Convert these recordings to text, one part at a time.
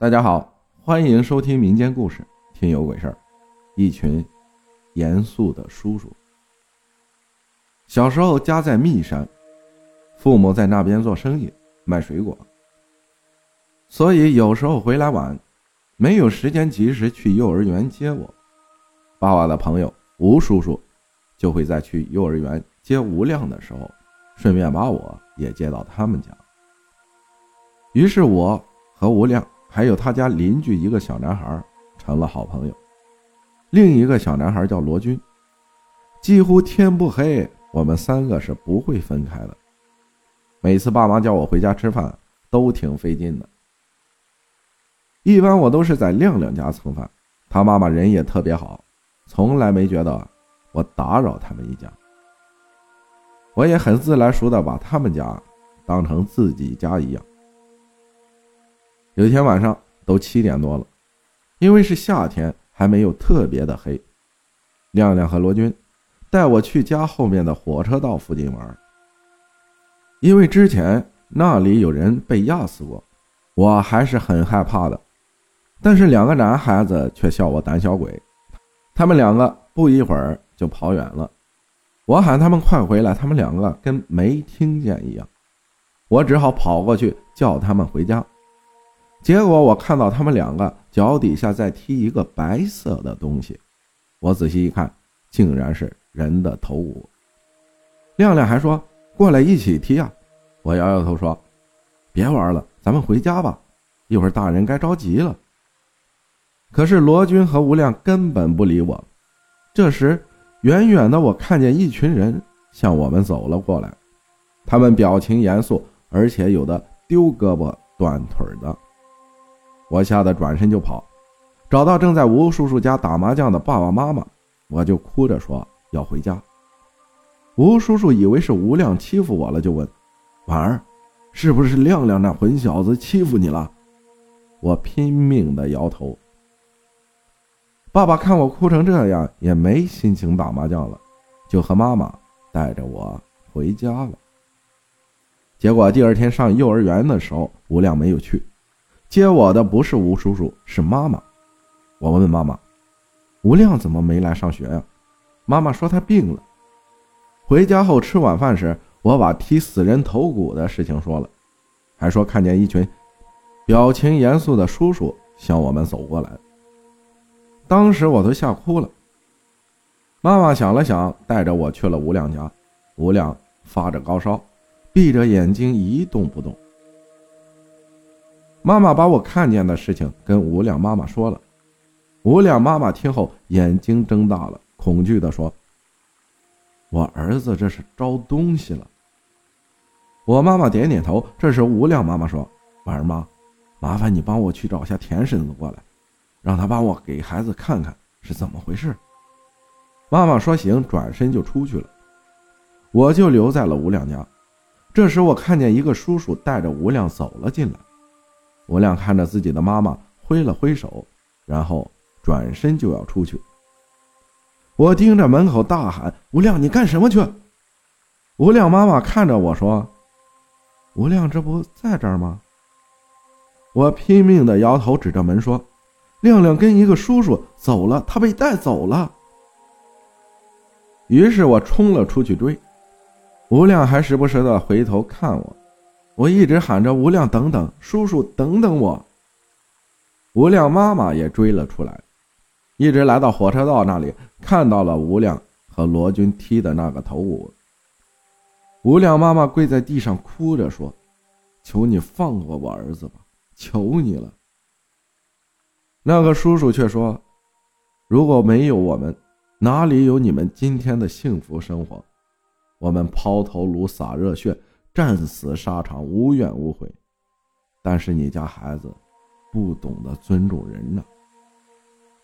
大家好，欢迎收听民间故事《听有鬼事儿》。一群严肃的叔叔。小时候家在密山，父母在那边做生意，卖水果，所以有时候回来晚，没有时间及时去幼儿园接我。爸爸的朋友吴叔叔就会在去幼儿园接吴亮的时候，顺便把我也接到他们家。于是我和吴亮。还有他家邻居一个小男孩成了好朋友，另一个小男孩叫罗军，几乎天不黑，我们三个是不会分开的。每次爸妈叫我回家吃饭，都挺费劲的。一般我都是在亮亮家蹭饭，他妈妈人也特别好，从来没觉得我打扰他们一家。我也很自来熟的把他们家当成自己家一样。有一天晚上都七点多了，因为是夏天，还没有特别的黑。亮亮和罗军带我去家后面的火车道附近玩，因为之前那里有人被压死过，我还是很害怕的。但是两个男孩子却笑我胆小鬼，他们两个不一会儿就跑远了。我喊他们快回来，他们两个跟没听见一样。我只好跑过去叫他们回家。结果我看到他们两个脚底下在踢一个白色的东西，我仔细一看，竟然是人的头骨。亮亮还说：“过来一起踢啊！”我摇摇头说：“别玩了，咱们回家吧，一会儿大人该着急了。”可是罗军和吴亮根本不理我。这时，远远的我看见一群人向我们走了过来，他们表情严肃，而且有的丢胳膊断腿的。我吓得转身就跑，找到正在吴叔叔家打麻将的爸爸妈妈，我就哭着说要回家。吴叔叔以为是吴亮欺负我了，就问：“婉儿，是不是亮亮那混小子欺负你了？”我拼命的摇头。爸爸看我哭成这样，也没心情打麻将了，就和妈妈带着我回家了。结果第二天上幼儿园的时候，吴亮没有去。接我的不是吴叔叔，是妈妈。我问妈妈：“吴亮怎么没来上学呀？”妈妈说他病了。回家后吃晚饭时，我把踢死人头骨的事情说了，还说看见一群表情严肃的叔叔向我们走过来。当时我都吓哭了。妈妈想了想，带着我去了吴亮家。吴亮发着高烧，闭着眼睛一动不动。妈妈把我看见的事情跟吴亮妈妈说了，吴亮妈妈听后眼睛睁大了，恐惧地说：“我儿子这是招东西了。”我妈妈点点头。这时吴亮妈妈说：“婉儿妈，麻烦你帮我去找下田婶子过来，让她帮我给孩子看看是怎么回事。”妈妈说：“行。”转身就出去了，我就留在了吴亮家。这时我看见一个叔叔带着吴亮走了进来。吴亮看着自己的妈妈，挥了挥手，然后转身就要出去。我盯着门口大喊：“吴亮，你干什么去？”吴亮妈妈看着我说：“吴亮这不在这儿吗？”我拼命的摇头，指着门说：“亮亮跟一个叔叔走了，他被带走了。”于是我冲了出去追，吴亮还时不时的回头看我。我一直喊着吴亮，等等，叔叔，等等我。吴亮妈妈也追了出来，一直来到火车道那里，看到了吴亮和罗军踢的那个头骨。吴亮妈妈跪在地上哭着说：“求你放过我儿子吧，求你了。”那个叔叔却说：“如果没有我们，哪里有你们今天的幸福生活？我们抛头颅，洒热血。”战死沙场，无怨无悔。但是你家孩子不懂得尊重人呢，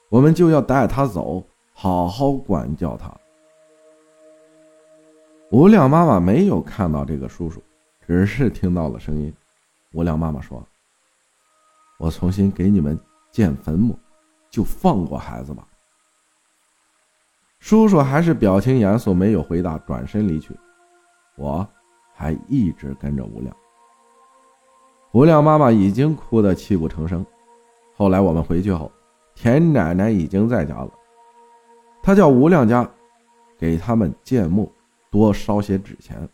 我们就要带他走，好好管教他。吴亮妈妈没有看到这个叔叔，只是听到了声音。吴亮妈妈说：“我重新给你们建坟墓，就放过孩子吧。”叔叔还是表情严肃，没有回答，转身离去。我。还一直跟着吴亮。吴亮妈妈已经哭得泣不成声，后来我们回去后，田奶奶已经在家了。她叫吴亮家给他们建墓，多烧些纸钱。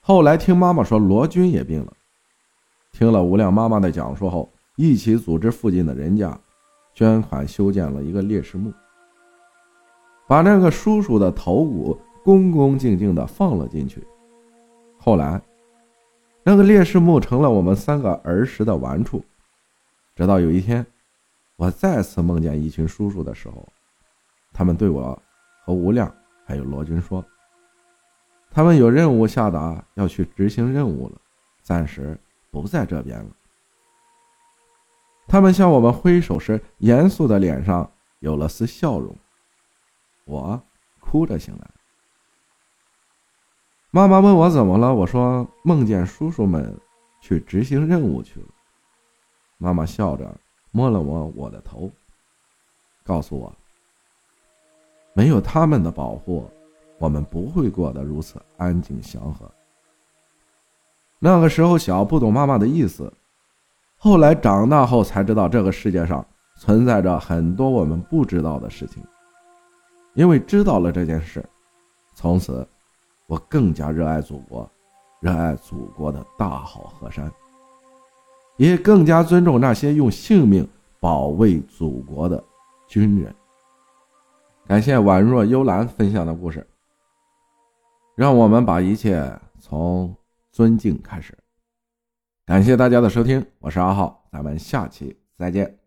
后来听妈妈说罗军也病了，听了吴亮妈妈的讲述后，一起组织附近的人家捐款修建了一个烈士墓，把那个叔叔的头骨恭恭敬敬地放了进去。后来，那个烈士墓成了我们三个儿时的玩处。直到有一天，我再次梦见一群叔叔的时候，他们对我和吴亮还有罗军说：“他们有任务下达，要去执行任务了，暂时不在这边了。”他们向我们挥手时，严肃的脸上有了丝笑容。我哭着醒来。妈妈问我怎么了，我说梦见叔叔们去执行任务去了。妈妈笑着摸了摸我的头，告诉我：“没有他们的保护，我们不会过得如此安静祥和。”那个时候小，不懂妈妈的意思，后来长大后才知道，这个世界上存在着很多我们不知道的事情。因为知道了这件事，从此我更加热爱祖国，热爱祖国的大好河山。也更加尊重那些用性命保卫祖国的军人。感谢宛若幽兰分享的故事，让我们把一切从尊敬开始。感谢大家的收听，我是阿浩，咱们下期再见。